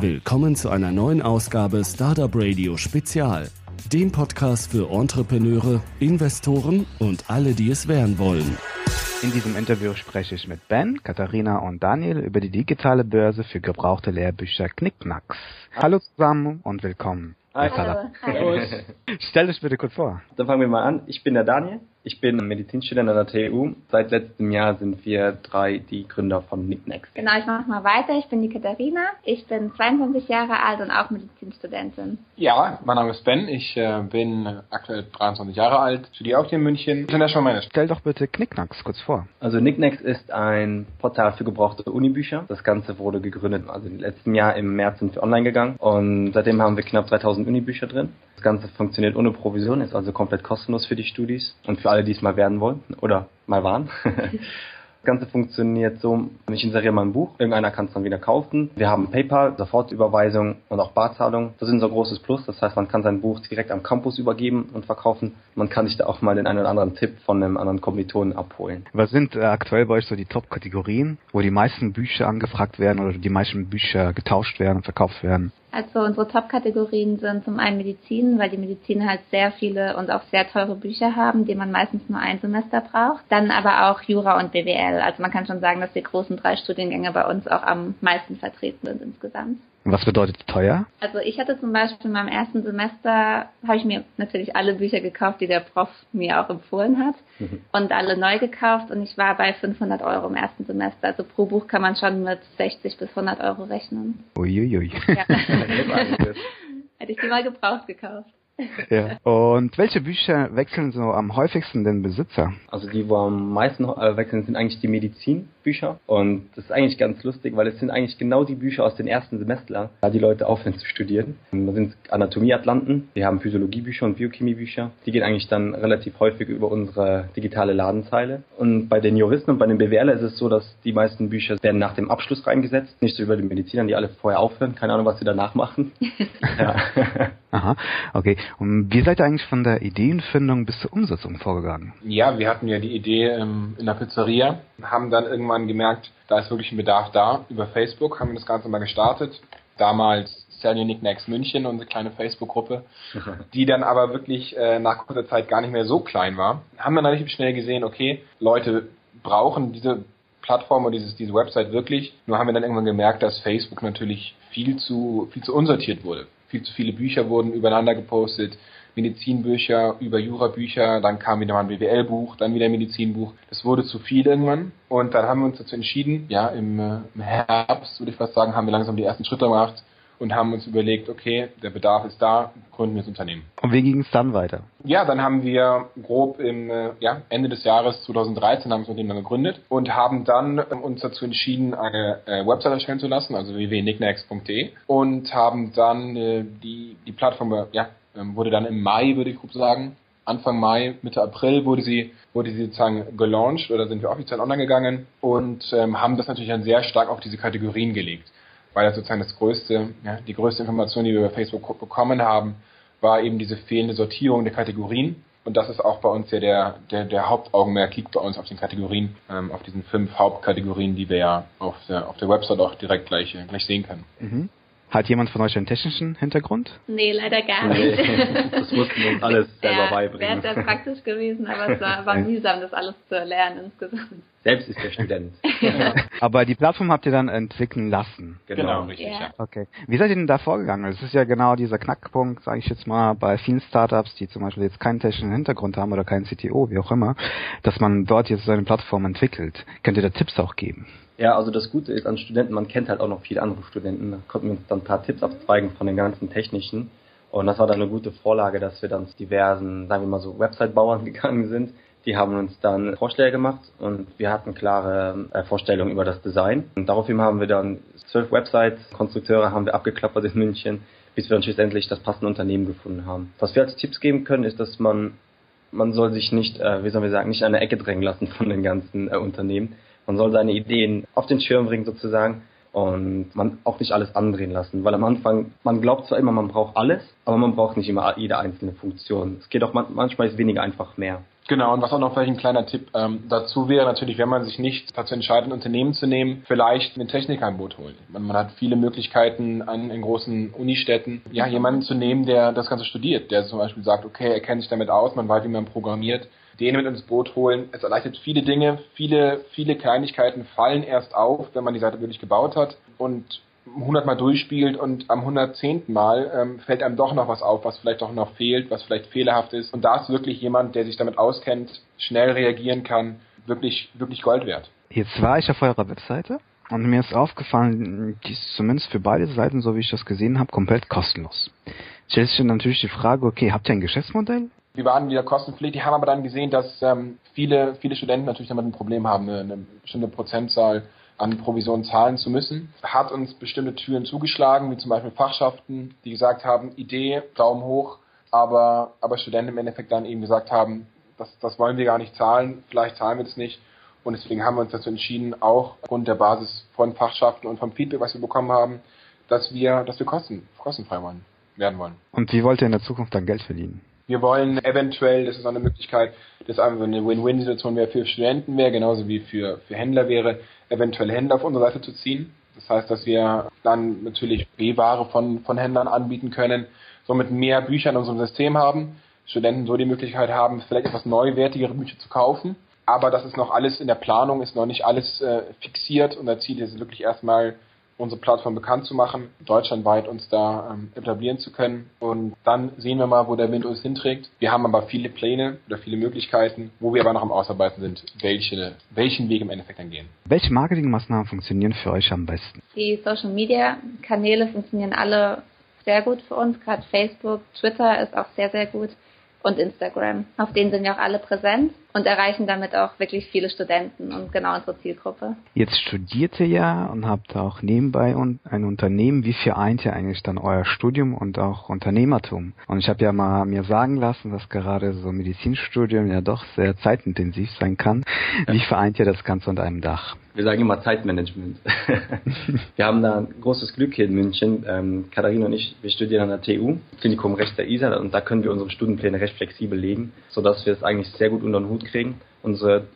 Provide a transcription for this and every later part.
Willkommen zu einer neuen Ausgabe Startup Radio Spezial, dem Podcast für Entrepreneure, Investoren und alle, die es werden wollen. In diesem Interview spreche ich mit Ben, Katharina und Daniel über die digitale Börse für gebrauchte Lehrbücher Knickknacks. Hallo zusammen und willkommen. Hi. Hallo. Hallo. Stell dich bitte kurz vor. Dann fangen wir mal an. Ich bin der Daniel. Ich bin Medizinstudent an der TU. Seit letztem Jahr sind wir drei die Gründer von Nicknext. Genau, ich mache mal weiter. Ich bin die Katharina. Ich bin 22 Jahre alt und auch Medizinstudentin. Ja, mein Name ist Ben. Ich äh, bin aktuell 23 Jahre alt, studiere auch hier in München. International Management. Stell doch bitte Knickknacks kurz vor. Also Nicknext ist ein Portal für gebrauchte Unibücher. Das Ganze wurde gegründet, also im letzten Jahr im März sind wir online gegangen und seitdem haben wir knapp 3000 Unibücher drin. Das Ganze funktioniert ohne Provision, ist also komplett kostenlos für die Studis und für alle, die es mal werden wollen oder mal waren. Das Ganze funktioniert so, ich inseriere mal ein Buch, irgendeiner kann es dann wieder kaufen. Wir haben PayPal, Sofortüberweisung und auch Barzahlung. Das ist unser großes Plus, das heißt, man kann sein Buch direkt am Campus übergeben und verkaufen. Man kann sich da auch mal den einen oder anderen Tipp von einem anderen Kommilitonen abholen. Was sind äh, aktuell bei euch so die Top-Kategorien, wo die meisten Bücher angefragt werden oder die meisten Bücher getauscht werden und verkauft werden? Also unsere Top-Kategorien sind zum einen Medizin, weil die Medizin halt sehr viele und auch sehr teure Bücher haben, die man meistens nur ein Semester braucht. Dann aber auch Jura und BWL. Also man kann schon sagen, dass die großen drei Studiengänge bei uns auch am meisten vertreten sind insgesamt. Was bedeutet teuer? Also ich hatte zum Beispiel in meinem ersten Semester, habe ich mir natürlich alle Bücher gekauft, die der Prof mir auch empfohlen hat mhm. und alle neu gekauft und ich war bei 500 Euro im ersten Semester. Also pro Buch kann man schon mit 60 bis 100 Euro rechnen. Uiuiui. Ja. Hätte ich die mal gebraucht gekauft. Ja. Und welche Bücher wechseln so am häufigsten den Besitzer? Also die, wo am meisten äh, wechseln, sind eigentlich die Medizinbücher. Und das ist eigentlich ganz lustig, weil es sind eigentlich genau die Bücher aus den ersten Semestern, da die Leute aufhören zu studieren. Da sind Anatomieatlanten, wir haben Physiologiebücher und Biochemiebücher. Die gehen eigentlich dann relativ häufig über unsere digitale Ladenzeile. Und bei den Juristen und bei den BWLer ist es so, dass die meisten Bücher werden nach dem Abschluss reingesetzt. Nicht so über die Medizinern, die alle vorher aufhören. Keine Ahnung, was sie danach machen. ja. Aha, okay. Und wie seid ihr eigentlich von der Ideenfindung bis zur Umsetzung vorgegangen? Ja, wir hatten ja die Idee ähm, in der Pizzeria, haben dann irgendwann gemerkt, da ist wirklich ein Bedarf da. Über Facebook haben wir das Ganze mal gestartet. Damals Sell Your Nicknacks München, unsere kleine Facebook-Gruppe, die dann aber wirklich äh, nach kurzer Zeit gar nicht mehr so klein war. Haben dann relativ schnell gesehen, okay, Leute brauchen diese Plattform oder dieses, diese Website wirklich. Nur haben wir dann irgendwann gemerkt, dass Facebook natürlich viel zu, viel zu unsortiert wurde viel zu viele Bücher wurden übereinander gepostet. Medizinbücher, über Jurabücher, dann kam wieder mal ein BWL-Buch, dann wieder ein Medizinbuch. Das wurde zu viel irgendwann. Und dann haben wir uns dazu entschieden, ja, im, äh, im Herbst, würde ich fast sagen, haben wir langsam die ersten Schritte gemacht und haben uns überlegt, okay, der Bedarf ist da, gründen wir das Unternehmen. Und wie ging es dann weiter? Ja, dann haben wir grob im äh, ja, Ende des Jahres 2013 haben wir das Unternehmen dann gegründet und haben dann ähm, uns dazu entschieden, eine äh, Website erstellen zu lassen, also www.nicknex.de und haben dann äh, die, die Plattform, äh, ja, wurde dann im Mai, würde ich grob sagen, Anfang Mai, Mitte April wurde sie, wurde sie sozusagen gelauncht oder sind wir offiziell online gegangen und ähm, haben das natürlich dann sehr stark auf diese Kategorien gelegt weil das sozusagen das größte, ja, die größte Information, die wir über Facebook bekommen haben, war eben diese fehlende Sortierung der Kategorien. Und das ist auch bei uns ja der, der, der Hauptaugenmerk liegt bei uns auf den Kategorien, ähm, auf diesen fünf Hauptkategorien, die wir ja auf der, auf der Website auch direkt gleich, gleich sehen können. Mhm. Hat jemand von euch einen technischen Hintergrund? Nee, leider gar nicht. Nee, das mussten wir uns alles selber ja, beibringen. Wäre sehr praktisch gewesen, aber es war, war mühsam, das alles zu erlernen insgesamt. Selbst ist der Student. aber die Plattform habt ihr dann entwickeln lassen. Genau, genau richtig, ja. ja. Okay. Wie seid ihr denn da vorgegangen? Das ist ja genau dieser Knackpunkt, sage ich jetzt mal, bei vielen Startups, die zum Beispiel jetzt keinen technischen Hintergrund haben oder keinen CTO, wie auch immer, dass man dort jetzt so eine Plattform entwickelt. Könnt ihr da Tipps auch geben? Ja, also das Gute ist an Studenten, man kennt halt auch noch viele andere Studenten. Da konnten wir uns dann ein paar Tipps abzweigen von den ganzen technischen. Und das war dann eine gute Vorlage, dass wir dann zu diversen, sagen wir mal so, Website-Bauern gegangen sind. Die haben uns dann Vorschläge gemacht und wir hatten klare äh, Vorstellungen über das Design. Und daraufhin haben wir dann zwölf Website-Konstrukteure haben wir abgeklappert in München, bis wir dann schlussendlich das passende Unternehmen gefunden haben. Was wir als Tipps geben können, ist, dass man man soll sich nicht, äh, wie sollen wir sagen, nicht in eine Ecke drängen lassen von den ganzen äh, Unternehmen. Man soll seine Ideen auf den Schirm bringen sozusagen und man auch nicht alles andrehen lassen, weil am Anfang, man glaubt zwar immer, man braucht alles, aber man braucht nicht immer jede einzelne Funktion. Es geht auch manchmal ist weniger einfach mehr. Genau, und was auch noch vielleicht ein kleiner Tipp ähm, dazu wäre, natürlich, wenn man sich nicht dazu entscheidet, ein Unternehmen zu nehmen, vielleicht einen Techniker im Boot holen. Man, man hat viele Möglichkeiten an, in großen Unistädten, ja, jemanden zu nehmen, der das Ganze studiert, der zum Beispiel sagt, okay, er kennt sich damit aus, man weiß, wie man programmiert, den mit ins Boot holen. Es erleichtert viele Dinge, viele, viele Kleinigkeiten fallen erst auf, wenn man die Seite wirklich gebaut hat und 100 Mal durchspielt und am 110. Mal ähm, fällt einem doch noch was auf, was vielleicht doch noch fehlt, was vielleicht fehlerhaft ist. Und da ist wirklich jemand, der sich damit auskennt, schnell reagieren kann, wirklich, wirklich Gold wert. Jetzt war ich auf eurer Webseite und mir ist aufgefallen, die ist zumindest für beide Seiten, so wie ich das gesehen habe, komplett kostenlos. Stellt sich natürlich die Frage, okay, habt ihr ein Geschäftsmodell? Wir waren wieder kostenpflichtig, haben aber dann gesehen, dass ähm, viele, viele Studenten natürlich damit ein Problem haben, eine, eine bestimmte Prozentzahl an Provisionen zahlen zu müssen, hat uns bestimmte Türen zugeschlagen, wie zum Beispiel Fachschaften, die gesagt haben, Idee, Daumen hoch, aber, aber Studenten im Endeffekt dann eben gesagt haben, das, das wollen wir gar nicht zahlen, vielleicht zahlen wir das nicht. Und deswegen haben wir uns dazu entschieden, auch aufgrund der Basis von Fachschaften und vom Feedback, was wir bekommen haben, dass wir, dass wir kosten, kostenfrei wollen, werden wollen. Und wie wollt ihr in der Zukunft dann Geld verdienen? Wir wollen eventuell, das ist auch eine Möglichkeit, das einfach eine Win-Win-Situation wäre für Studenten wäre, genauso wie für, für Händler wäre, eventuell Händler auf unsere Seite zu ziehen. Das heißt, dass wir dann natürlich B-Ware von, von Händlern anbieten können, somit mehr Bücher in unserem System haben, Studenten so die Möglichkeit haben, vielleicht etwas neuwertigere Bücher zu kaufen. Aber das ist noch alles in der Planung, ist noch nicht alles äh, fixiert. Unser Ziel ist wirklich erstmal unsere Plattform bekannt zu machen, deutschlandweit uns da ähm, etablieren zu können. Und dann sehen wir mal, wo der Wind uns hinträgt. Wir haben aber viele Pläne oder viele Möglichkeiten, wo wir aber noch am Ausarbeiten sind, welche, welchen Weg im Endeffekt dann gehen. Welche Marketingmaßnahmen funktionieren für euch am besten? Die Social Media Kanäle funktionieren alle sehr gut für uns. Gerade Facebook, Twitter ist auch sehr, sehr gut und Instagram. Auf denen sind wir auch alle präsent und erreichen damit auch wirklich viele Studenten und genau unsere Zielgruppe. Jetzt studiert ihr ja und habt auch nebenbei ein Unternehmen. Wie vereint ihr eigentlich dann euer Studium und auch Unternehmertum? Und ich habe ja mal mir sagen lassen, dass gerade so Medizinstudium ja doch sehr zeitintensiv sein kann. Wie vereint ihr das Ganze unter einem Dach? wir sagen immer Zeitmanagement. wir haben da ein großes Glück hier in München. Ähm, Katharina und ich, wir studieren an der TU, Klinikum Recht der ISA, und da können wir unsere Stundenpläne recht flexibel legen, sodass wir es eigentlich sehr gut unter den Hut kriegen. Unsere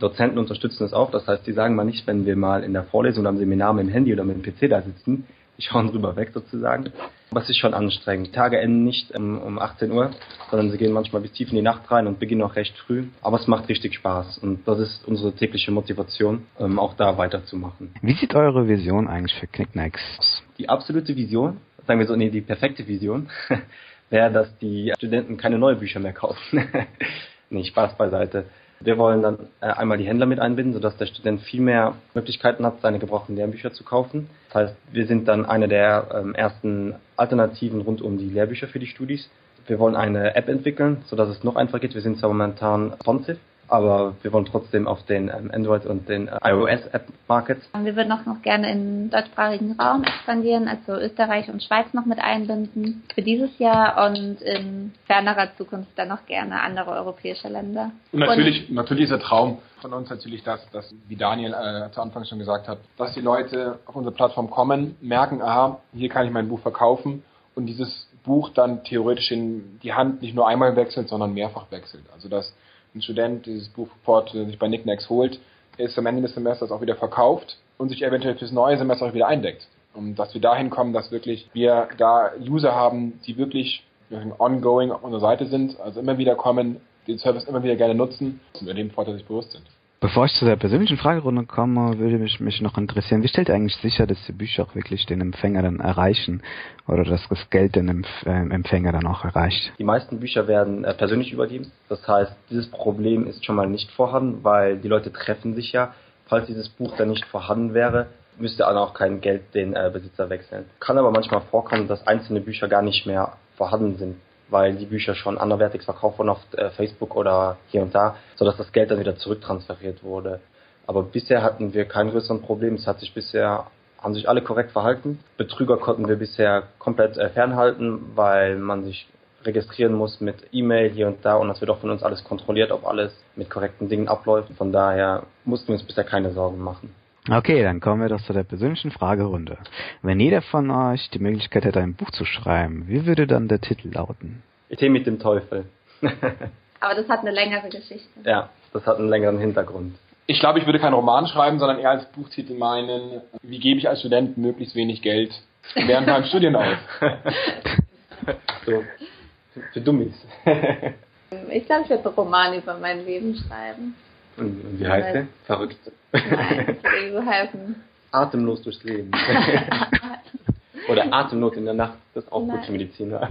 Dozenten unterstützen es auch, das heißt, die sagen mal nicht, wenn wir mal in der Vorlesung oder am Seminar mit dem Handy oder mit dem PC da sitzen, die schauen drüber weg sozusagen. Aber es ist schon anstrengend. Die Tage enden nicht um, um 18 Uhr, sondern sie gehen manchmal bis tief in die Nacht rein und beginnen auch recht früh. Aber es macht richtig Spaß und das ist unsere tägliche Motivation, ähm, auch da weiterzumachen. Wie sieht eure Vision eigentlich für Knickknacks aus? Die absolute Vision, sagen wir so, nee, die perfekte Vision, wäre, dass die Studenten keine neuen Bücher mehr kaufen. nee, Spaß beiseite. Wir wollen dann äh, einmal die Händler mit einbinden, sodass der Student viel mehr Möglichkeiten hat, seine gebrauchten Lehrbücher zu kaufen. Das heißt, wir sind dann eine der ähm, ersten Alternativen rund um die Lehrbücher für die Studis. Wir wollen eine App entwickeln, sodass es noch einfacher geht. Wir sind zwar momentan responsive, aber wir wollen trotzdem auf den ähm, Android und den äh, iOS App Market. Wir würden auch noch gerne im deutschsprachigen Raum expandieren, also Österreich und Schweiz noch mit einbinden für dieses Jahr und in fernerer Zukunft dann noch gerne andere europäische Länder. Und natürlich, und natürlich ist der Traum von uns natürlich das, dass, wie Daniel äh, zu Anfang schon gesagt hat, dass die Leute auf unsere Plattform kommen, merken, aha, hier kann ich mein Buch verkaufen und dieses Buch dann theoretisch in die Hand nicht nur einmal wechselt, sondern mehrfach wechselt. Also dass ein Student dieses Buchport sich bei Nicknacks holt, ist am Ende des Semesters auch wieder verkauft und sich eventuell fürs neue Semester auch wieder eindeckt. Und dass wir dahin kommen, dass wirklich wir da User haben, die wirklich ongoing auf unserer Seite sind, also immer wieder kommen, den Service immer wieder gerne nutzen und dem Vorteil sich bewusst sind. Bevor ich zu der persönlichen Fragerunde komme, würde mich, mich noch interessieren, wie stellt ihr eigentlich sicher, dass die Bücher auch wirklich den Empfänger dann erreichen oder dass das Geld den Empf äh, Empfänger dann auch erreicht? Die meisten Bücher werden äh, persönlich übergeben. Das heißt, dieses Problem ist schon mal nicht vorhanden, weil die Leute treffen sich ja. Falls dieses Buch dann nicht vorhanden wäre, müsste dann auch kein Geld den äh, Besitzer wechseln. Kann aber manchmal vorkommen, dass einzelne Bücher gar nicht mehr vorhanden sind weil die Bücher schon anderwertig verkauft wurden auf äh, Facebook oder hier und da, sodass das Geld dann wieder zurücktransferiert wurde. Aber bisher hatten wir kein größeren Problem. Es hat sich bisher haben sich alle korrekt verhalten. Betrüger konnten wir bisher komplett äh, fernhalten, weil man sich registrieren muss mit E-Mail hier und da und das wird auch von uns alles kontrolliert, ob alles mit korrekten Dingen abläuft. Von daher mussten wir uns bisher keine Sorgen machen. Okay, dann kommen wir doch zu der persönlichen Fragerunde. Wenn jeder von euch die Möglichkeit hätte, ein Buch zu schreiben, wie würde dann der Titel lauten? Idee mit dem Teufel. Aber das hat eine längere Geschichte. Ja, das hat einen längeren Hintergrund. Ich glaube, ich würde keinen Roman schreiben, sondern eher als Buchtitel meinen, wie gebe ich als Student möglichst wenig Geld während meinem Studien aus. so, für Dummies. ich glaube, ich würde einen Roman über mein Leben schreiben. Und wie heißt der? Verrückt. Nein, so heißen. Atemlos durchs Leben. Oder Atemnot in der Nacht, das ist auch Nein. gut für Mediziner.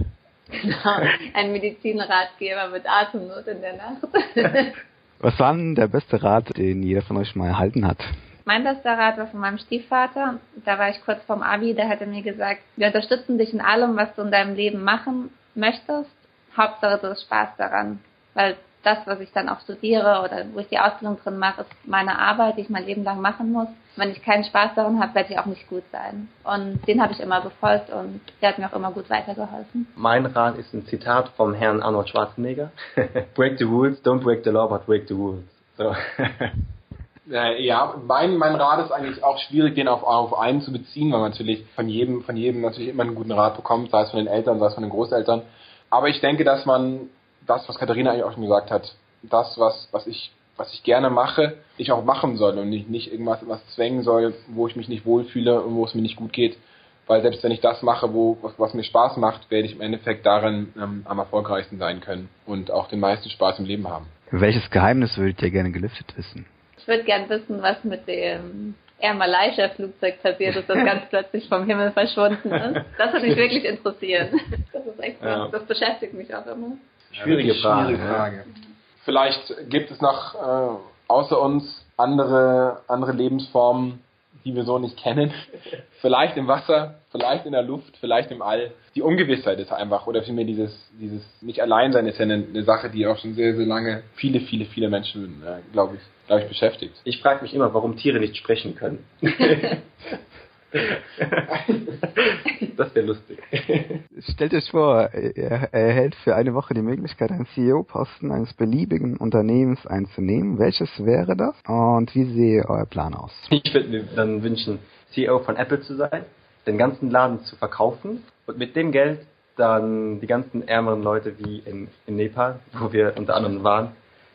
Genau, ein Medizinratgeber mit Atemnot in der Nacht. Was war denn der beste Rat, den jeder von euch mal erhalten hat? Mein bester Rat war von meinem Stiefvater. Da war ich kurz vorm Abi, der hatte mir gesagt, wir unterstützen dich in allem, was du in deinem Leben machen möchtest. Hauptsache du hast Spaß daran. Weil das, was ich dann auch studiere oder wo ich die Ausbildung drin mache, ist meine Arbeit, die ich mein Leben lang machen muss. Wenn ich keinen Spaß daran habe, werde ich auch nicht gut sein. Und den habe ich immer befolgt und der hat mir auch immer gut weitergeholfen. Mein Rat ist ein Zitat vom Herrn Arnold Schwarzenegger. break the rules, don't break the law, but break the rules. So. Äh, ja, mein, mein Rat ist eigentlich auch schwierig, den auf, auf einen zu beziehen, weil man natürlich von jedem, von jedem natürlich immer einen guten Rat bekommt, sei es von den Eltern, sei es von den Großeltern. Aber ich denke, dass man das, was Katharina eigentlich auch schon gesagt hat, das, was, was ich, was ich gerne mache, ich auch machen soll und nicht, nicht irgendwas was zwängen soll, wo ich mich nicht wohlfühle und wo es mir nicht gut geht. Weil selbst wenn ich das mache, wo, was, was mir Spaß macht, werde ich im Endeffekt darin ähm, am erfolgreichsten sein können und auch den meisten Spaß im Leben haben. Welches Geheimnis würdet ihr gerne gelüftet wissen? Ich würde gern wissen, was mit dem Air Malaysia Flugzeug passiert ist, das ganz plötzlich vom Himmel verschwunden ist. Das würde mich wirklich interessieren. Das ist echt Ja. das beschäftigt mich auch immer. Schwierige Frage. Schwierige? Frage. Vielleicht gibt es noch äh, außer uns andere, andere Lebensformen, die wir so nicht kennen. Vielleicht im Wasser, vielleicht in der Luft, vielleicht im All. Die Ungewissheit ist einfach, oder vielmehr dieses, dieses nicht allein sein ist ja eine, eine Sache, die auch schon sehr, sehr lange viele, viele, viele Menschen, äh, glaube ich, glaube ich, beschäftigt. Ich frage mich immer, warum Tiere nicht sprechen können. das wäre lustig. Stellt euch vor, er erhält für eine Woche die Möglichkeit, einen CEO-Posten eines beliebigen Unternehmens einzunehmen. Welches wäre das? Und wie sehe euer Plan aus? Ich würde mir dann wünschen, CEO von Apple zu sein, den ganzen Laden zu verkaufen und mit dem Geld dann die ganzen ärmeren Leute wie in, in Nepal, wo wir unter anderem waren,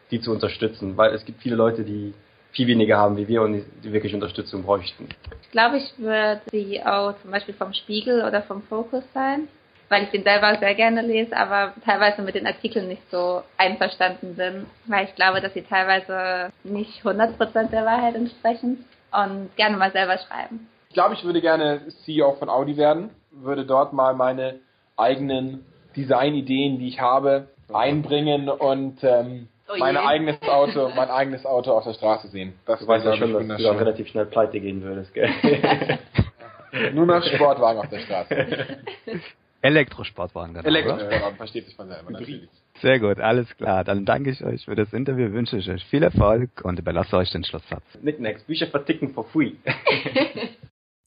die zu unterstützen, weil es gibt viele Leute, die viel weniger haben wie wir und die, wirklich Unterstützung bräuchten. Ich glaube, ich würde CEO zum Beispiel vom Spiegel oder vom Focus sein, weil ich den selber sehr gerne lese, aber teilweise mit den Artikeln nicht so einverstanden bin, weil ich glaube, dass sie teilweise nicht 100% der Wahrheit entsprechen und gerne mal selber schreiben. Ich glaube, ich würde gerne CEO von Audi werden, würde dort mal meine eigenen Designideen, die ich habe, einbringen und ähm, Oh mein eigenes Auto, mein eigenes Auto auf der Straße sehen. Das Du weißt ja schon, dass du dann wunderschön. relativ schnell pleite gehen würdest, gell? Nur noch Sportwagen auf der Straße. Elektrosportwagen dann. Elektrosportwagen versteht sich von selber natürlich. Sehr gut, alles klar. Dann danke ich euch für das Interview, wünsche ich euch viel Erfolg und überlasse euch den Schlusssatz. Nicknacks, Bücher verticken for free.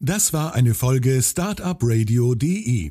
Das war eine Folge Startupradio.de.